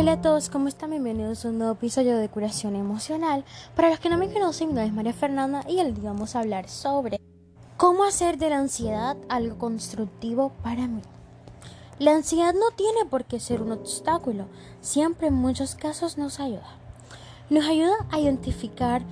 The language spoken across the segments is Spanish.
Hola a todos, ¿cómo están? Bienvenidos a un nuevo episodio de Curación Emocional. Para los que no me conocen, mi nombre es María Fernanda y el día vamos a hablar sobre cómo hacer de la ansiedad algo constructivo para mí. La ansiedad no tiene por qué ser un obstáculo, siempre en muchos casos nos ayuda. Nos ayuda a identificar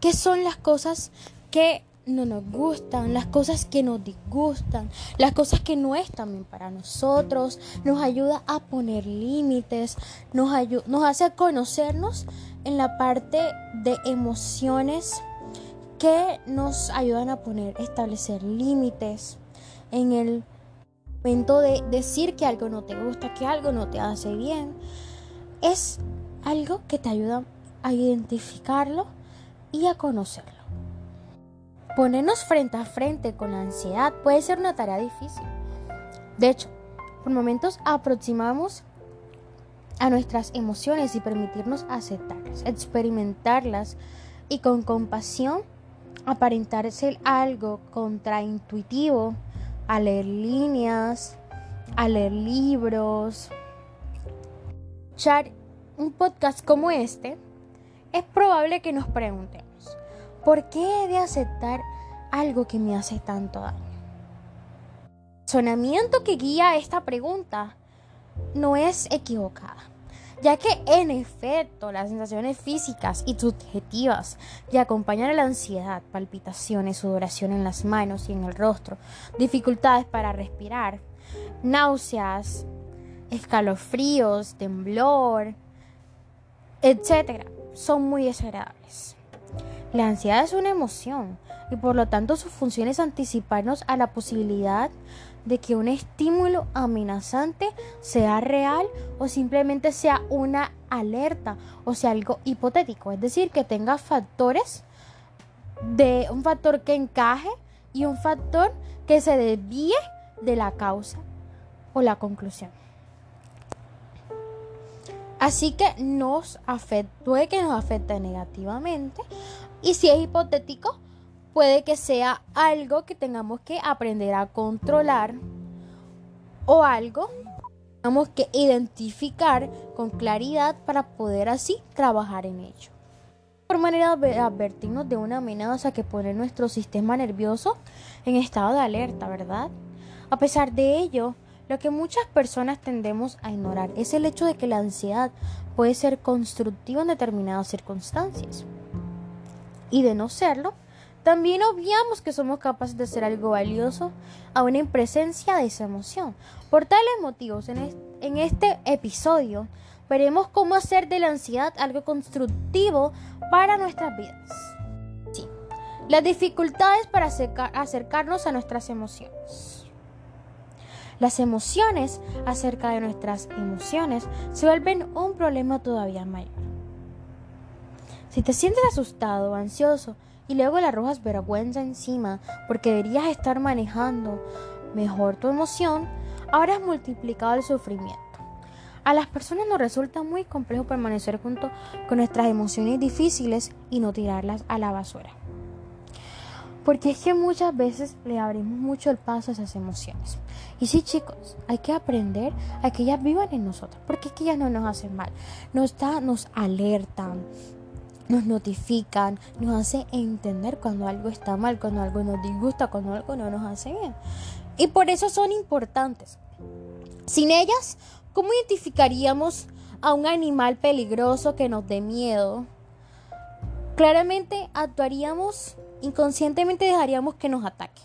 qué son las cosas que no nos gustan, las cosas que nos disgustan, las cosas que no están bien para nosotros, nos ayuda a poner límites, nos, nos hace conocernos en la parte de emociones que nos ayudan a poner, establecer límites en el momento de decir que algo no te gusta, que algo no te hace bien. Es algo que te ayuda a identificarlo y a conocerlo. Ponernos frente a frente con la ansiedad puede ser una tarea difícil. De hecho, por momentos aproximamos a nuestras emociones y permitirnos aceptarlas, experimentarlas y con compasión aparentar ser algo contraintuitivo a leer líneas, a leer libros. Escuchar un podcast como este, es probable que nos preguntemos, ¿Por qué he de aceptar algo que me hace tanto daño? El sonamiento que guía esta pregunta no es equivocada, ya que en efecto las sensaciones físicas y subjetivas que acompañan a la ansiedad, palpitaciones, sudoración en las manos y en el rostro, dificultades para respirar, náuseas, escalofríos, temblor, etc., son muy desagradables. La ansiedad es una emoción y por lo tanto su función es anticiparnos a la posibilidad de que un estímulo amenazante sea real o simplemente sea una alerta o sea algo hipotético, es decir, que tenga factores de un factor que encaje y un factor que se desvíe de la causa o la conclusión. Así que nos afecta, puede que nos afecte negativamente y si es hipotético, puede que sea algo que tengamos que aprender a controlar o algo que tengamos que identificar con claridad para poder así trabajar en ello. Por manera de advertirnos de una amenaza que pone nuestro sistema nervioso en estado de alerta, ¿verdad? A pesar de ello, lo que muchas personas tendemos a ignorar es el hecho de que la ansiedad puede ser constructiva en determinadas circunstancias y de no serlo, también obviamos que somos capaces de hacer algo valioso aún en presencia de esa emoción. Por tales motivos, en este episodio veremos cómo hacer de la ansiedad algo constructivo para nuestras vidas. Sí, las dificultades para acercarnos a nuestras emociones. Las emociones acerca de nuestras emociones se vuelven un problema todavía mayor. Si te sientes asustado ansioso y luego le arrojas vergüenza encima porque deberías estar manejando mejor tu emoción, has multiplicado el sufrimiento. A las personas nos resulta muy complejo permanecer junto con nuestras emociones difíciles y no tirarlas a la basura. Porque es que muchas veces le abrimos mucho el paso a esas emociones. Y sí, chicos, hay que aprender a que ellas vivan en nosotros, porque es que ellas no nos hacen mal, nos, da, nos alertan, nos notifican, nos hace entender cuando algo está mal, cuando algo nos disgusta, cuando algo no nos hace bien. Y por eso son importantes. Sin ellas, ¿cómo identificaríamos a un animal peligroso que nos dé miedo? Claramente actuaríamos, inconscientemente dejaríamos que nos ataque.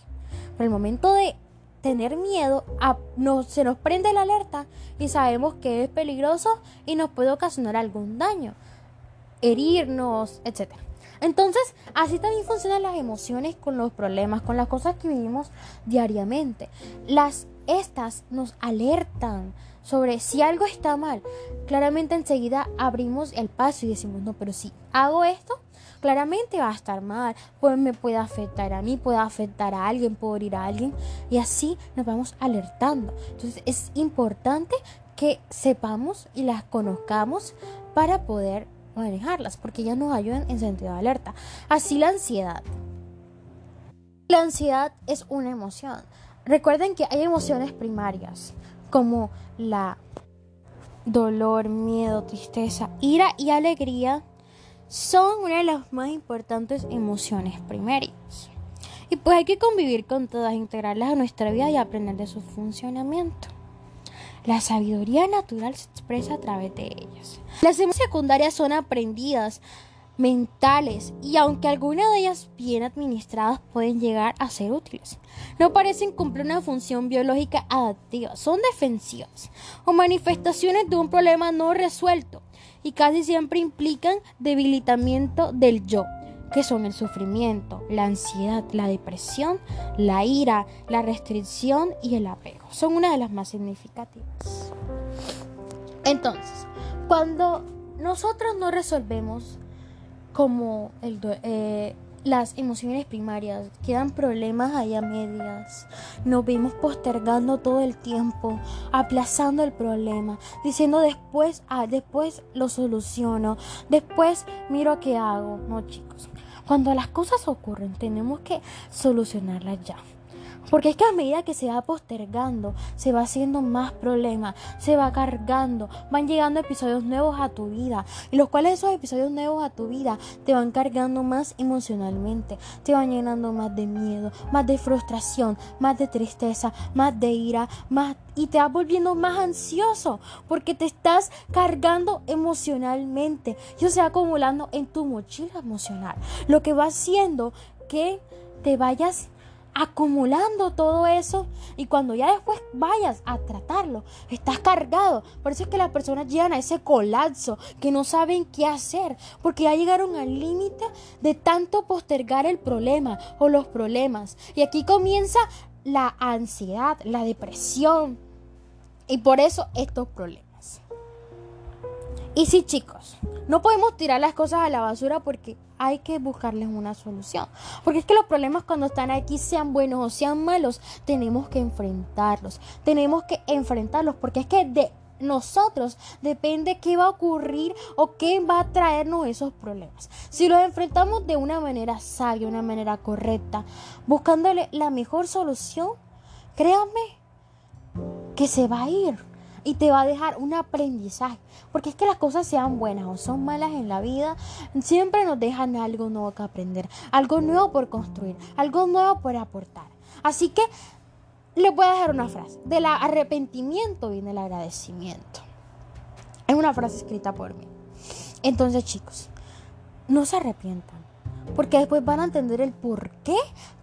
Pero el momento de tener miedo, se nos prende la alerta y sabemos que es peligroso y nos puede ocasionar algún daño herirnos, etc. Entonces, así también funcionan las emociones con los problemas, con las cosas que vivimos diariamente. Las estas nos alertan sobre si algo está mal. Claramente enseguida abrimos el paso y decimos, no, pero si hago esto, claramente va a estar mal, pues me puede afectar a mí, puede afectar a alguien, puedo ir a alguien y así nos vamos alertando. Entonces es importante que sepamos y las conozcamos para poder manejarlas porque ellas nos ayudan en sentido de alerta. Así la ansiedad. La ansiedad es una emoción. Recuerden que hay emociones primarias como la dolor, miedo, tristeza, ira y alegría son una de las más importantes emociones primarias. Y pues hay que convivir con todas, integrarlas a nuestra vida y aprender de su funcionamiento. La sabiduría natural se expresa a través de ellas. Las emociones secundarias son aprendidas mentales y aunque algunas de ellas bien administradas pueden llegar a ser útiles, no parecen cumplir una función biológica adaptiva, son defensivas o manifestaciones de un problema no resuelto y casi siempre implican debilitamiento del yo, que son el sufrimiento, la ansiedad, la depresión, la ira, la restricción y el apego. Son una de las más significativas. Entonces, cuando nosotros no resolvemos como el, eh, las emociones primarias, quedan problemas ahí a medias. Nos vimos postergando todo el tiempo, aplazando el problema, diciendo después, ah, después lo soluciono, después miro qué hago. No, chicos. Cuando las cosas ocurren, tenemos que solucionarlas ya. Porque es que a medida que se va postergando, se va haciendo más problemas, se va cargando, van llegando episodios nuevos a tu vida, y los cuales esos episodios nuevos a tu vida te van cargando más emocionalmente, te van llenando más de miedo, más de frustración, más de tristeza, más de ira, más y te vas volviendo más ansioso porque te estás cargando emocionalmente y eso se va acumulando en tu mochila emocional, lo que va haciendo que te vayas acumulando todo eso y cuando ya después vayas a tratarlo, estás cargado. Por eso es que las personas llegan a ese colapso, que no saben qué hacer, porque ya llegaron al límite de tanto postergar el problema o los problemas. Y aquí comienza la ansiedad, la depresión y por eso estos problemas. Y sí, chicos, no podemos tirar las cosas a la basura porque hay que buscarles una solución. Porque es que los problemas cuando están aquí, sean buenos o sean malos, tenemos que enfrentarlos. Tenemos que enfrentarlos porque es que de nosotros depende qué va a ocurrir o qué va a traernos esos problemas. Si los enfrentamos de una manera sabia, una manera correcta, buscándole la mejor solución, créanme que se va a ir y te va a dejar un aprendizaje. Porque es que las cosas sean buenas o son malas en la vida, siempre nos dejan algo nuevo que aprender, algo nuevo por construir, algo nuevo por aportar. Así que les voy a dejar una frase. Del arrepentimiento viene el agradecimiento. Es una frase escrita por mí. Entonces, chicos, no se arrepientan. Porque después van a entender el por qué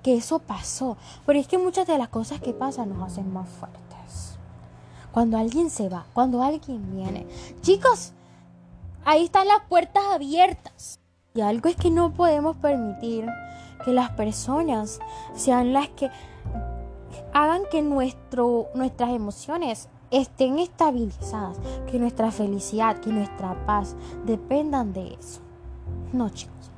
que eso pasó. Porque es que muchas de las cosas que pasan nos hacen más fuertes cuando alguien se va, cuando alguien viene. Chicos, ahí están las puertas abiertas. Y algo es que no podemos permitir que las personas sean las que hagan que nuestras emociones estén estabilizadas, que nuestra felicidad, que nuestra paz dependan de eso. No, chicos.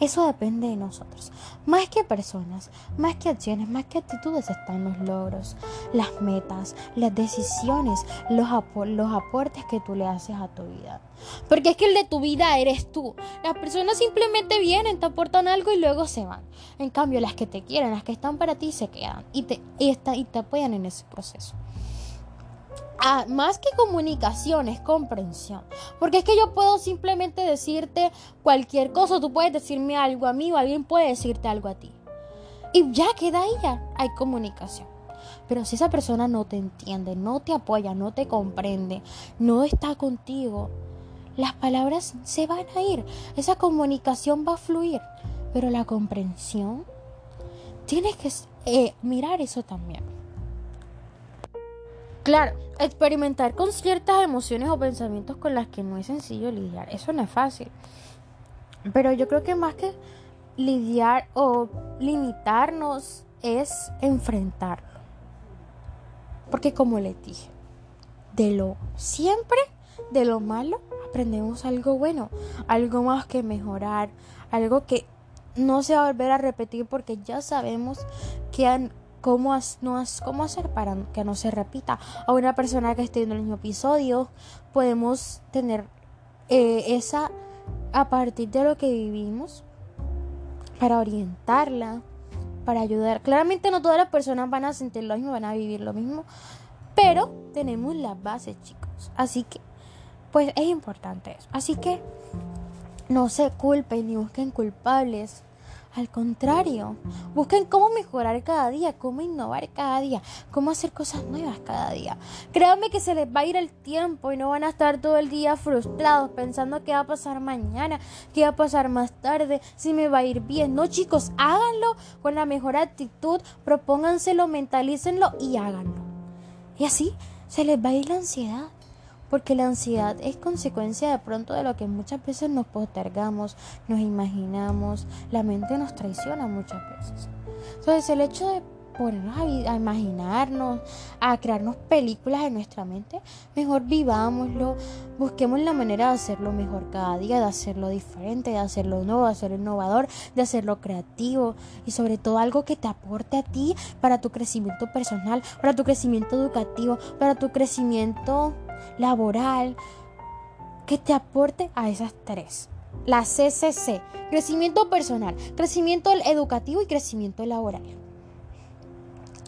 Eso depende de nosotros. Más que personas, más que acciones, más que actitudes están los logros, las metas, las decisiones, los, los aportes que tú le haces a tu vida. Porque es que el de tu vida eres tú. Las personas simplemente vienen, te aportan algo y luego se van. En cambio, las que te quieren, las que están para ti, se quedan y te, y te apoyan en ese proceso. Más que comunicación es comprensión. Porque es que yo puedo simplemente decirte cualquier cosa, tú puedes decirme algo a mí o alguien puede decirte algo a ti. Y ya queda ahí, ya hay comunicación. Pero si esa persona no te entiende, no te apoya, no te comprende, no está contigo, las palabras se van a ir. Esa comunicación va a fluir. Pero la comprensión, tienes que eh, mirar eso también. Claro, experimentar con ciertas emociones o pensamientos con las que no es sencillo lidiar, eso no es fácil. Pero yo creo que más que lidiar o limitarnos es enfrentarlo. Porque como le dije, de lo siempre, de lo malo, aprendemos algo bueno, algo más que mejorar, algo que no se va a volver a repetir porque ya sabemos que han cómo, cómo hacer para que no se repita. A una persona que esté en el mismo episodio, podemos tener eh, esa a partir de lo que vivimos para orientarla, para ayudar. Claramente no todas las personas van a sentir lo mismo, van a vivir lo mismo, Pero tenemos las bases, chicos. Así que, pues es importante eso. Así que no se culpen ni busquen culpables. Al contrario, busquen cómo mejorar cada día, cómo innovar cada día, cómo hacer cosas nuevas cada día. Créanme que se les va a ir el tiempo y no van a estar todo el día frustrados pensando qué va a pasar mañana, qué va a pasar más tarde, si me va a ir bien. No, chicos, háganlo con la mejor actitud, propónganselo, mentalícenlo y háganlo. Y así se les va a ir la ansiedad porque la ansiedad es consecuencia de pronto de lo que muchas veces nos postergamos, nos imaginamos, la mente nos traiciona muchas veces. Entonces el hecho de ponernos a, imaginarnos, a crearnos películas en nuestra mente, mejor vivámoslo, busquemos la manera de hacerlo mejor cada día, de hacerlo diferente, de hacerlo nuevo, de hacerlo innovador, de hacerlo creativo y sobre todo algo que te aporte a ti para tu crecimiento personal, para tu crecimiento educativo, para tu crecimiento laboral, que te aporte a esas tres. La CCC, crecimiento personal, crecimiento educativo y crecimiento laboral.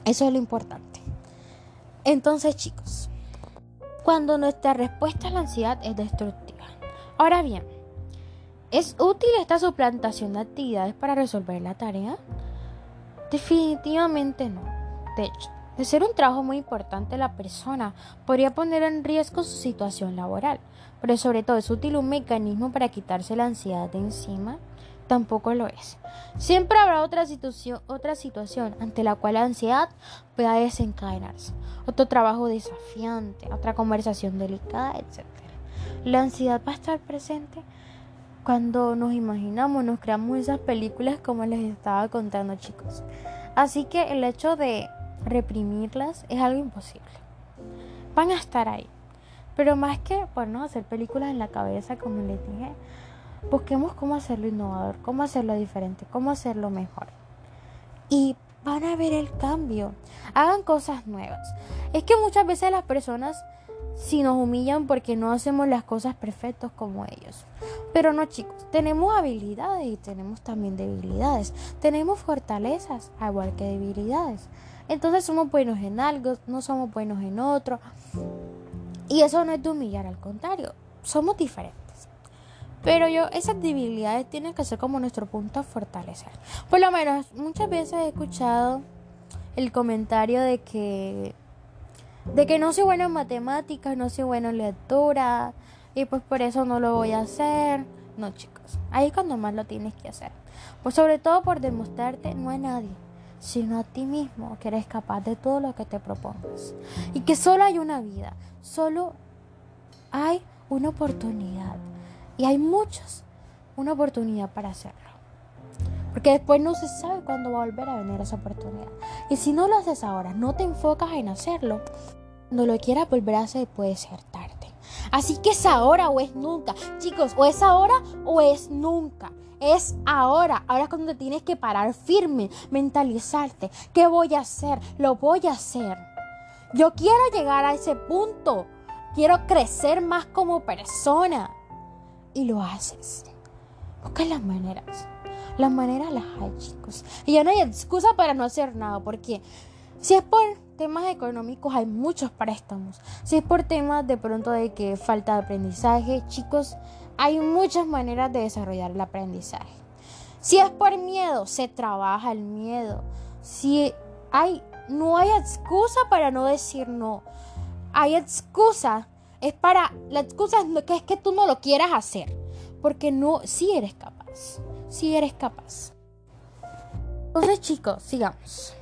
Eso es lo importante. Entonces, chicos, cuando nuestra respuesta a la ansiedad es destructiva. Ahora bien, ¿es útil esta suplantación de actividades para resolver la tarea? Definitivamente no. De hecho, de ser un trabajo muy importante, la persona podría poner en riesgo su situación laboral, pero sobre todo es útil un mecanismo para quitarse la ansiedad de encima. Tampoco lo es. Siempre habrá otra situación, otra situación ante la cual la ansiedad pueda desencadenarse. Otro trabajo desafiante, otra conversación delicada, etc. La ansiedad va a estar presente cuando nos imaginamos, nos creamos esas películas como les estaba contando chicos. Así que el hecho de reprimirlas es algo imposible. Van a estar ahí. Pero más que ponernos a hacer películas en la cabeza, como les dije, busquemos cómo hacerlo innovador, cómo hacerlo diferente, cómo hacerlo mejor. Y van a ver el cambio. Hagan cosas nuevas. Es que muchas veces las personas si nos humillan porque no hacemos las cosas perfectas como ellos. Pero no chicos, tenemos habilidades y tenemos también debilidades. Tenemos fortalezas, igual que debilidades. Entonces somos buenos en algo, no somos buenos en otro. Y eso no es de humillar, al contrario, somos diferentes. Pero yo, esas debilidades tienen que ser como nuestro punto a fortalecer. Por lo menos, muchas veces he escuchado el comentario de que de que no soy bueno en matemáticas, no soy bueno en lectura y pues por eso no lo voy a hacer. No, chicos, ahí es cuando más lo tienes que hacer. Pues sobre todo por demostrarte no a nadie sino a ti mismo, que eres capaz de todo lo que te propongas. Y que solo hay una vida, solo hay una oportunidad. Y hay muchos, una oportunidad para hacerlo. Porque después no se sabe cuándo va a volver a venir esa oportunidad. Y si no lo haces ahora, no te enfocas en hacerlo, cuando lo quieras volver a hacer puede ser tarde. Así que es ahora o es nunca. Chicos, o es ahora o es nunca. Es ahora. Ahora es cuando te tienes que parar firme, mentalizarte. ¿Qué voy a hacer? Lo voy a hacer. Yo quiero llegar a ese punto. Quiero crecer más como persona. Y lo haces. Busca las maneras. Las maneras las hay, chicos. Y ya no hay excusa para no hacer nada. Porque si es por temas económicos, hay muchos préstamos. Si es por temas de pronto de que falta de aprendizaje, chicos, hay muchas maneras de desarrollar el aprendizaje. Si es por miedo, se trabaja el miedo. Si no hay excusa para no decir no. Hay excusa, es para, la excusa es que es que tú no lo quieras hacer. Porque no, si eres capaz, si eres capaz. Entonces chicos, sigamos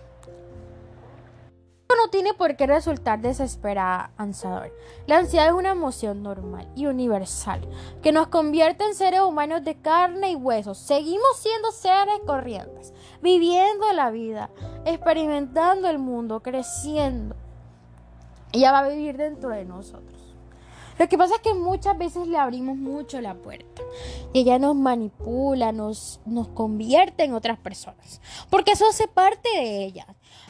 no tiene por qué resultar desesperanzador. La ansiedad es una emoción normal y universal que nos convierte en seres humanos de carne y hueso. Seguimos siendo seres corrientes, viviendo la vida, experimentando el mundo, creciendo. Ella va a vivir dentro de nosotros. Lo que pasa es que muchas veces le abrimos mucho la puerta y ella nos manipula, nos, nos convierte en otras personas, porque eso hace parte de ella.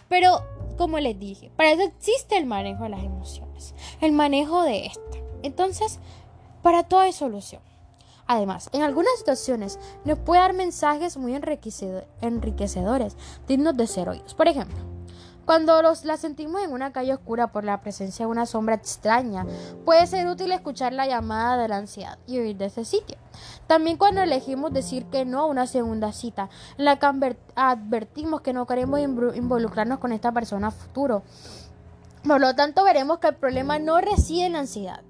Pero como les dije, para eso existe el manejo de las emociones, el manejo de esta. Entonces, para todo hay solución. Además, en algunas situaciones nos puede dar mensajes muy enriquecedores, dignos de ser oídos. Por ejemplo, Cuando los, la sentimos en una calle oscura por la presencia de una sombra extraña, puede ser útil escuchar la llamada de la ansiedad y huir de ese sitio. También cuando elegimos decir que no a una segunda cita, la que advertimos que no queremos involucrarnos con esta persona futuro. Por lo tanto, veremos que el problema no reside en la ansiedad,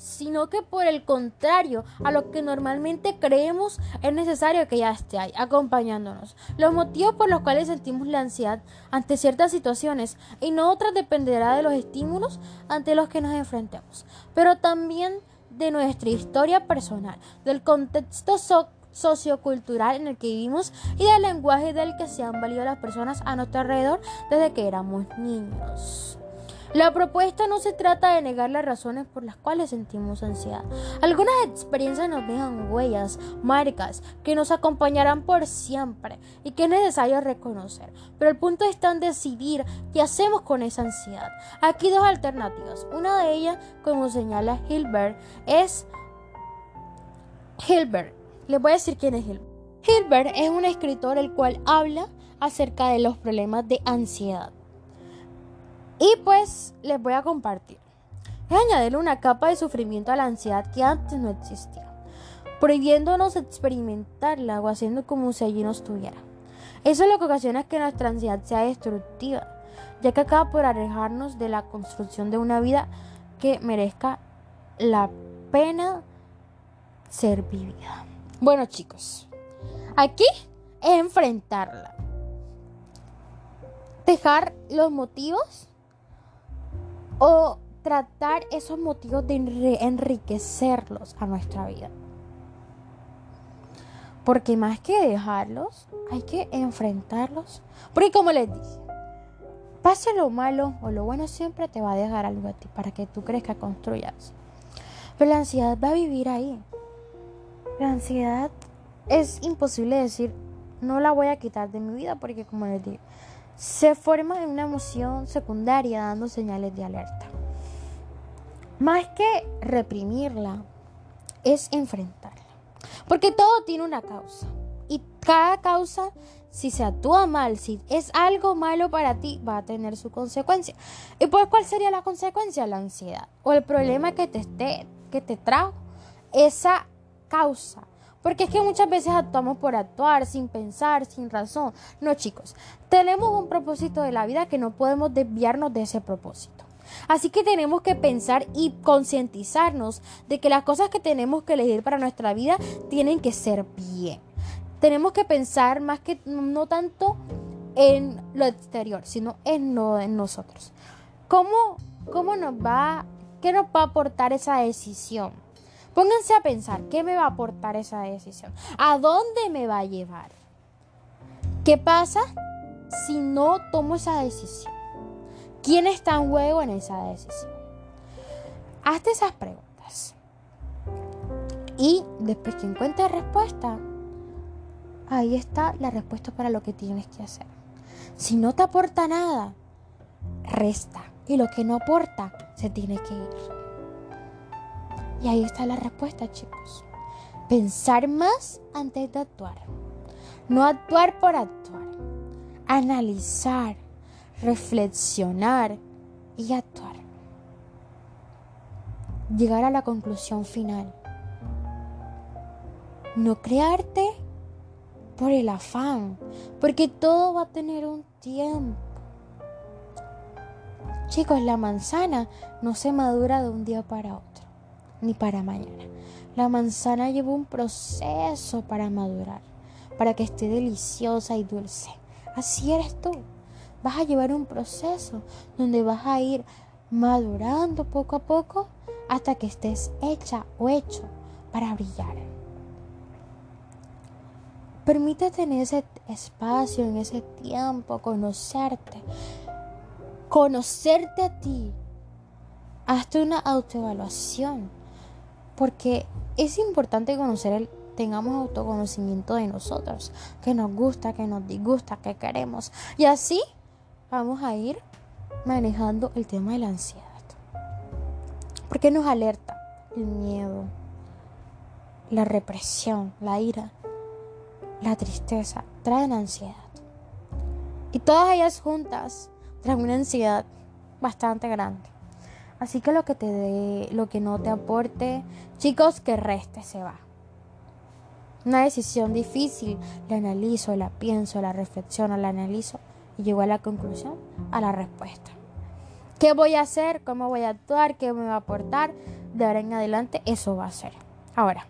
sino que por el contrario a lo que normalmente creemos es necesario que ya esté ahí, acompañándonos. Los motivos por los cuales sentimos la ansiedad ante ciertas situaciones y no otras dependerá de los estímulos ante los que nos enfrentemos, pero también de nuestra historia personal, del contexto sociocultural en el que vivimos y del lenguaje del que se han valido las personas a nuestro alrededor desde que éramos niños. La propuesta no se trata de negar las razones por las cuales sentimos ansiedad. Algunas experiencias nos dejan huellas, marcas, que nos acompañarán por siempre y que es necesario reconocer. Pero el punto está en decidir qué hacemos con esa ansiedad. Aquí dos alternativas. Una de ellas, como señala Hilbert, es Hilbert. Les voy a decir quién es Hilbert. Hilbert es un escritor el cual habla acerca de los problemas de ansiedad. Y pues les voy a compartir. Es añadirle una capa de sufrimiento a la ansiedad que antes no existía, prohibiéndonos experimentarla o haciendo como si allí no estuviera. Eso es lo que ocasiona que nuestra ansiedad sea destructiva, ya que acaba por alejarnos de la construcción de una vida que merezca la pena ser vivida. Bueno chicos, aquí es enfrentarla. Dejar los motivos o tratar esos motivos de enriquecerlos a nuestra vida. Porque más que dejarlos, hay que enfrentarlos. Porque como les dije, pase lo malo o lo bueno siempre te va a dejar algo a ti para que tú crezcas, construyas. Pero la ansiedad va a vivir ahí. La ansiedad es imposible decir, no la voy a quitar de mi vida porque como les digo, se forma en una emoción secundaria dando señales de alerta. Más que reprimirla, es enfrentarla. Porque todo tiene una causa. Y cada causa, si se actúa mal, si es algo malo para ti, va a tener su consecuencia. ¿Y pues cuál sería la consecuencia? La ansiedad. O el problema que te, esté, que te trajo esa causa porque es que muchas veces actuamos por actuar, sin pensar, sin razón. No, chicos, tenemos un propósito de la vida que no podemos desviarnos de ese propósito. Así que tenemos que pensar y concientizarnos de que las cosas que tenemos que elegir para nuestra vida tienen que ser bien. Tenemos que pensar más que no tanto en lo exterior, sino en, lo, en nosotros. ¿Cómo, ¿Cómo nos va, qué nos va a aportar esa decisión? Pónganse a pensar, ¿qué me va a aportar esa decisión? ¿A dónde me va a llevar? ¿Qué pasa si no tomo esa decisión? ¿Quién está en juego en esa decisión? Hazte esas preguntas. Y después que encuentres respuesta, ahí está la respuesta para lo que tienes que hacer. Si no te aporta nada, resta. Y lo que no aporta, se tiene que ir. Y ahí está la respuesta, chicos. Pensar más antes de actuar. No actuar por actuar. Analizar, reflexionar y actuar. Llegar a la conclusión final. No crearte por el afán, porque todo va a tener un tiempo. Chicos, la manzana no se madura de un día para otro ni para mañana. La manzana lleva un proceso para madurar, para que esté deliciosa y dulce. Así eres tú. Vas a llevar un proceso donde vas a ir madurando poco a poco hasta que estés hecha o hecho para brillar. Permítete en ese espacio, en ese tiempo, conocerte. Conocerte a ti. Hazte una autoevaluación porque es importante conocer el tengamos autoconocimiento de nosotros, que nos gusta, que nos disgusta, que queremos. Y así vamos a ir manejando el tema de la ansiedad. Porque nos alerta el miedo, la represión, la ira, la tristeza, traen ansiedad. Y todas ellas juntas traen una ansiedad bastante grande. Así que lo que te dé, lo que no te aporte, chicos, que reste se va. Una decisión difícil, la analizo, la pienso, la reflexiono, la analizo y llego a la conclusión, a la respuesta. ¿Qué voy a hacer? ¿Cómo voy a actuar? ¿Qué me va a aportar? De ahora en adelante eso va a ser. Ahora,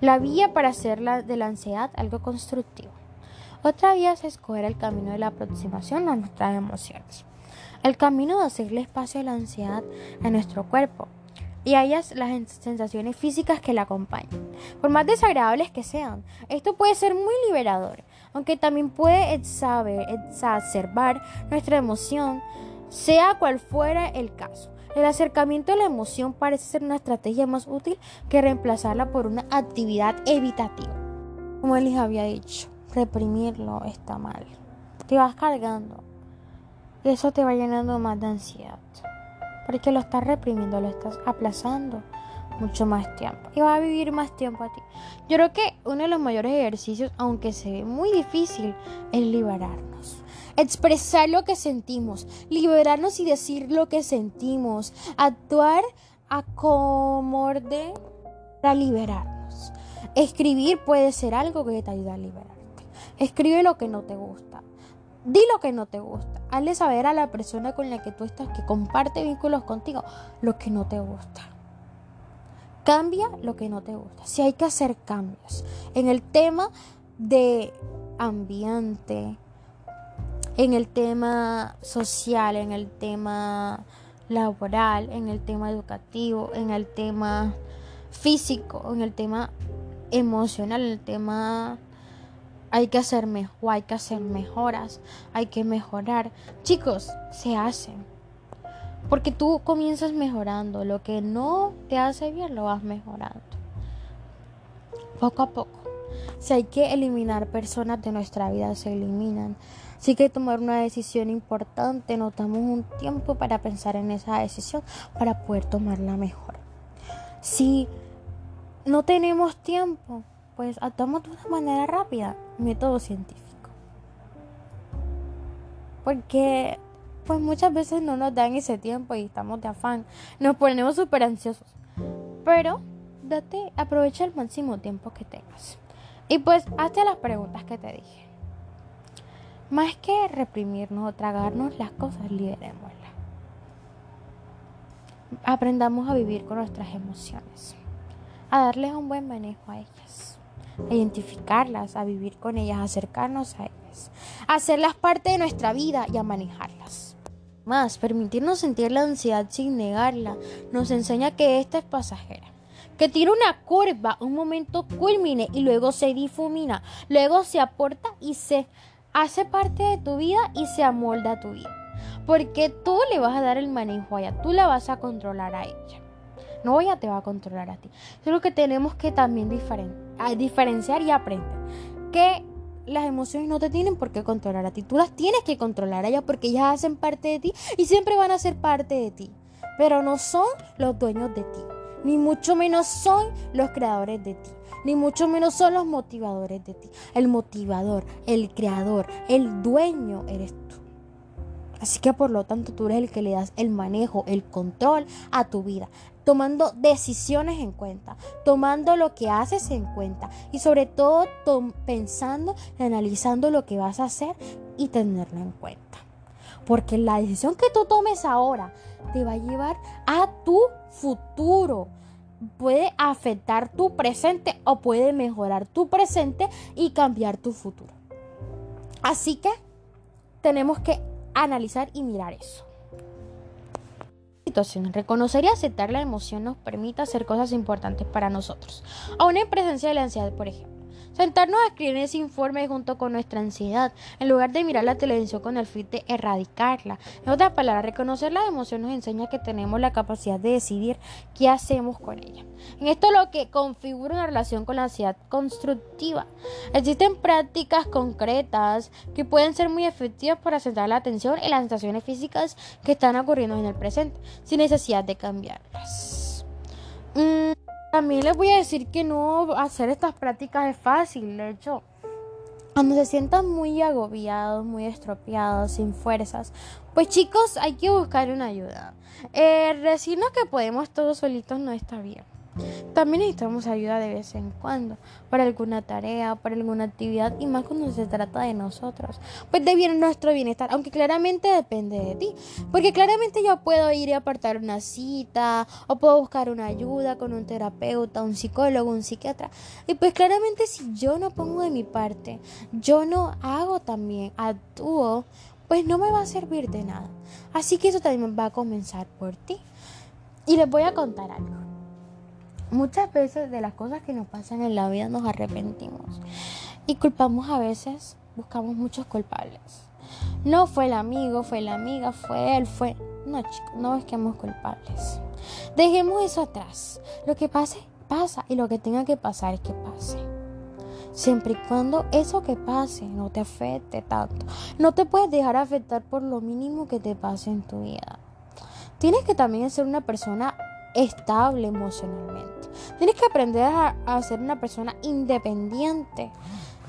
la vía para hacer la, de la ansiedad algo constructivo. Otra vía es escoger el camino de la aproximación a nuestras emociones. El camino de hacerle espacio a la ansiedad en nuestro cuerpo y a ellas las sensaciones físicas que la acompañan. Por más desagradables que sean, esto puede ser muy liberador, aunque también puede exacerbar nuestra emoción, sea cual fuera el caso. El acercamiento a la emoción parece ser una estrategia más útil que reemplazarla por una actividad evitativa. Como les había dicho, reprimirlo está mal. Te vas cargando. Eso te va llenando más de ansiedad. Porque lo estás reprimiendo, lo estás aplazando mucho más tiempo. Y va a vivir más tiempo a ti. Yo creo que uno de los mayores ejercicios, aunque se ve muy difícil, es liberarnos expresar lo que sentimos, liberarnos y decir lo que sentimos, actuar a como de para liberarnos. Escribir puede ser algo que te ayuda a liberarte. Escribe lo que no te gusta. Di lo que no te gusta. Hazle saber a la persona con la que tú estás, que comparte vínculos contigo, lo que no te gusta. Cambia lo que no te gusta. Si hay que hacer cambios en el tema de ambiente, en el tema social, en el tema laboral, en el tema educativo, en el tema físico, en el tema emocional, en el tema hay que hacer hay que hacer mejoras, hay que mejorar. Chicos, se hacen. Porque tú comienzas mejorando, lo que no te hace bien lo vas mejorando. Poco a poco. Si hay que eliminar personas de nuestra vida, se eliminan. Si hay que tomar una decisión importante, nos damos un tiempo para pensar en esa decisión para poder tomarla mejor. Si no tenemos tiempo, pues actuamos de una manera rápida, método científico. Porque pues muchas veces no nos dan ese tiempo y estamos de afán, nos ponemos súper ansiosos. Pero date, aprovecha el máximo tiempo que tengas. Y pues hazte las preguntas que te dije. Más que reprimirnos o tragarnos las cosas, liberémoslas. Aprendamos a vivir con nuestras emociones, a darles un buen manejo a ellas, a identificarlas, a vivir con ellas, a acercarnos a ellas, a hacerlas parte de nuestra vida y a manejarlas. Más, permitirnos sentir la ansiedad sin negarla nos enseña que esta es pasajera que tira una curva, un momento culmine y luego se difumina, luego se aporta y se hace parte de tu vida y se amolda a tu vida. Porque tú le vas a dar el manejo a ella, tú la vas a controlar a ella. No ella te va a controlar a ti. es lo que tenemos que también diferenciar y aprender. Que las emociones no te tienen por qué controlar a ti. Tú las tienes que controlar a ellas porque ellas hacen parte de ti y siempre van a ser parte de ti. Pero no son los dueños de ti. Ni mucho menos son los creadores de ti ni mucho menos son los motivadores de ti. El motivador, el creador, el dueño eres tú. Así que por lo tanto tú eres el que le das el manejo, el control a tu vida, tomando decisiones en cuenta, tomando lo que haces en cuenta y sobre todo pensando analizando lo que vas a hacer y tenerlo en cuenta. Porque la decisión que tú tomes ahora te va a llevar a tu futuro puede afectar tu presente o puede mejorar tu presente y cambiar tu futuro. Así que tenemos que analizar y mirar eso. Reconocer y aceptar la emoción nos permite hacer cosas importantes para nosotros. Aún en presencia de la ansiedad, por ejemplo. Sentarnos a escribir ese informe junto con nuestra ansiedad, en lugar de mirar la televisión con el fin de erradicarla. En otras palabras, reconocer las emociones nos enseña que tenemos la capacidad de decidir qué hacemos con ella. En esto lo que configura una relación con la ansiedad constructiva. Existen prácticas concretas que pueden ser muy efectivas para centrar la atención en las sensaciones físicas que están ocurriendo en el presente, sin necesidad de cambiarlas. Mm, también les voy a decir que no hacer estas prácticas es fácil, de hecho. cuando se sientan muy agobiados, muy estropeados, sin fuerzas, pues chicos, hay que buscar una ayuda. Eh, decirnos que podemos todos solitos no está bien. También necesitamos ayuda de vez en cuando para alguna tarea, para alguna actividad y más cuando se trata de nosotros. Pues de bien nuestro bienestar, aunque claramente depende de ti. Porque claramente yo puedo ir y apartar una cita o puedo buscar una ayuda con un terapeuta, un psicólogo, un psiquiatra. Y pues claramente si yo no pongo de mi parte, yo no hago también, actúo, pues no me va a servir de nada. Así que eso también va a comenzar por ti. Y les voy a contar algo. Muchas veces de las cosas que nos pasan en la vida nos arrepentimos y culpamos a veces, buscamos muchos culpables. No fue el amigo, fue la amiga, fue él, fue... No chicos, no busquemos culpables. Dejemos eso atrás. Lo que pase, pasa y lo que tenga que pasar es que pase. Siempre y cuando eso que pase no te afecte tanto. No te puedes dejar afectar por lo mínimo que te pase en tu vida. Tienes que también ser una persona estable emocionalmente. Tienes que aprender a, ser una persona independiente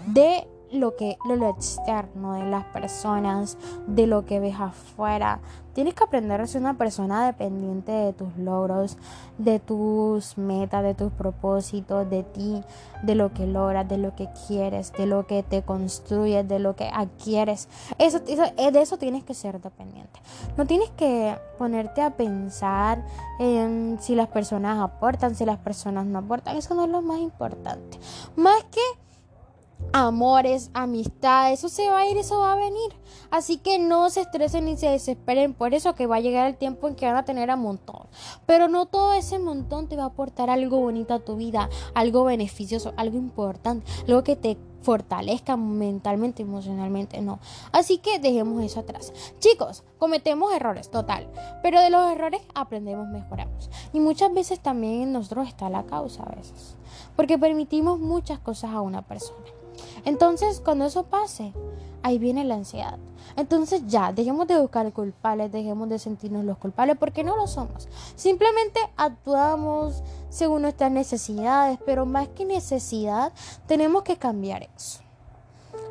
de lo que lo, externo de las personas, de lo que ves afuera. Tienes que aprender a ser una persona dependiente de tus logros, de tus metas, de tus propósitos, de ti, de lo que logras, de lo que quieres, de lo que te construyes, de lo que adquieres. Eso, eh, de eso tienes que ser dependiente. No tienes que ponerte a pensar en si las personas aportan, si las personas no aportan. Eso no es lo más importante. Más que amores, amistades, eso se va a ir, eso va a venir. Así que no se estresen ni se desesperen por eso, que va a llegar el tiempo en que van a tener a montón. Pero no todo ese montón te va a aportar algo bonito a tu vida, algo beneficioso, algo importante, algo que te fortalezca mentalmente, emocionalmente, no. Así que dejemos eso atrás. Chicos, cometemos errores, total, pero de los errores aprendemos, mejoramos. Y muchas veces también en nosotros está la causa a veces, porque permitimos muchas cosas a una persona. Entonces, cuando eso pase, ahí viene la ansiedad. Entonces ya, dejemos de buscar culpables, dejemos de sentirnos los culpables porque no lo somos. Simplemente actuamos según nuestras necesidades, pero más que necesidad, tenemos que cambiar eso.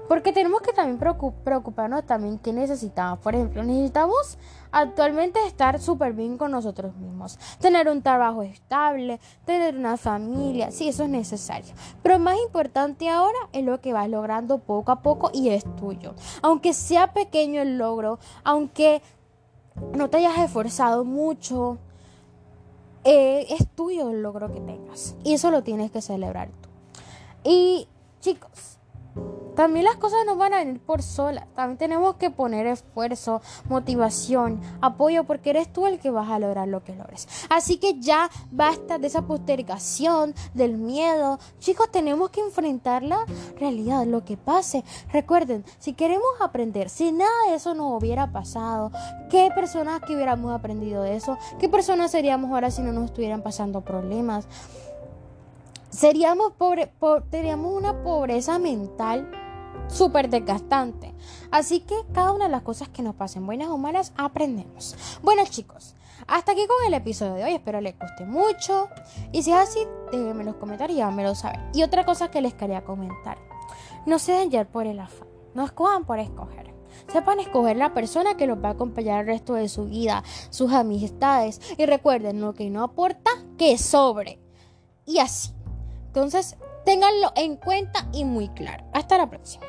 Porque tenemos que también preocuparnos también qué necesitamos. Por ejemplo, necesitamos actualmente estar súper bien con nosotros mismos. Tener un trabajo estable, tener una familia, sí, eso es necesario. Pero más importante ahora es lo que vas logrando poco a poco y es tuyo. Aunque sea pequeño el logro, aunque no te hayas esforzado mucho, eh, es tuyo el logro que tengas. Y eso lo tienes que celebrar tú. Y chicos, también las cosas no van a venir por solas. También tenemos que poner esfuerzo, motivación, apoyo, porque eres tú el que vas a lograr lo que logres. Así que ya basta de esa postergación, del miedo. Chicos, tenemos que enfrentar la realidad, lo que pase. Recuerden, si queremos aprender, si nada de eso nos hubiera pasado, ¿qué personas que hubiéramos aprendido de eso? ¿Qué personas seríamos ahora si no nos estuvieran pasando problemas? Seríamos pobre, tendríamos una pobreza mental súper desgastante. Así que cada una de las cosas que nos pasen, buenas o malas, aprendemos. Bueno chicos, hasta aquí con el episodio de hoy. Espero les guste mucho. Y si es así, déjenme en los comentarios y háganmelo saber. Y otra cosa que les quería comentar. No se den por el afán. No escojan por escoger. Sepan escoger la persona que los va a acompañar el resto de su vida, sus amistades. Y recuerden, lo que no aporta, que sobre. Y así. Entonces, ténganlo en cuenta y muy claro. Hasta la próxima.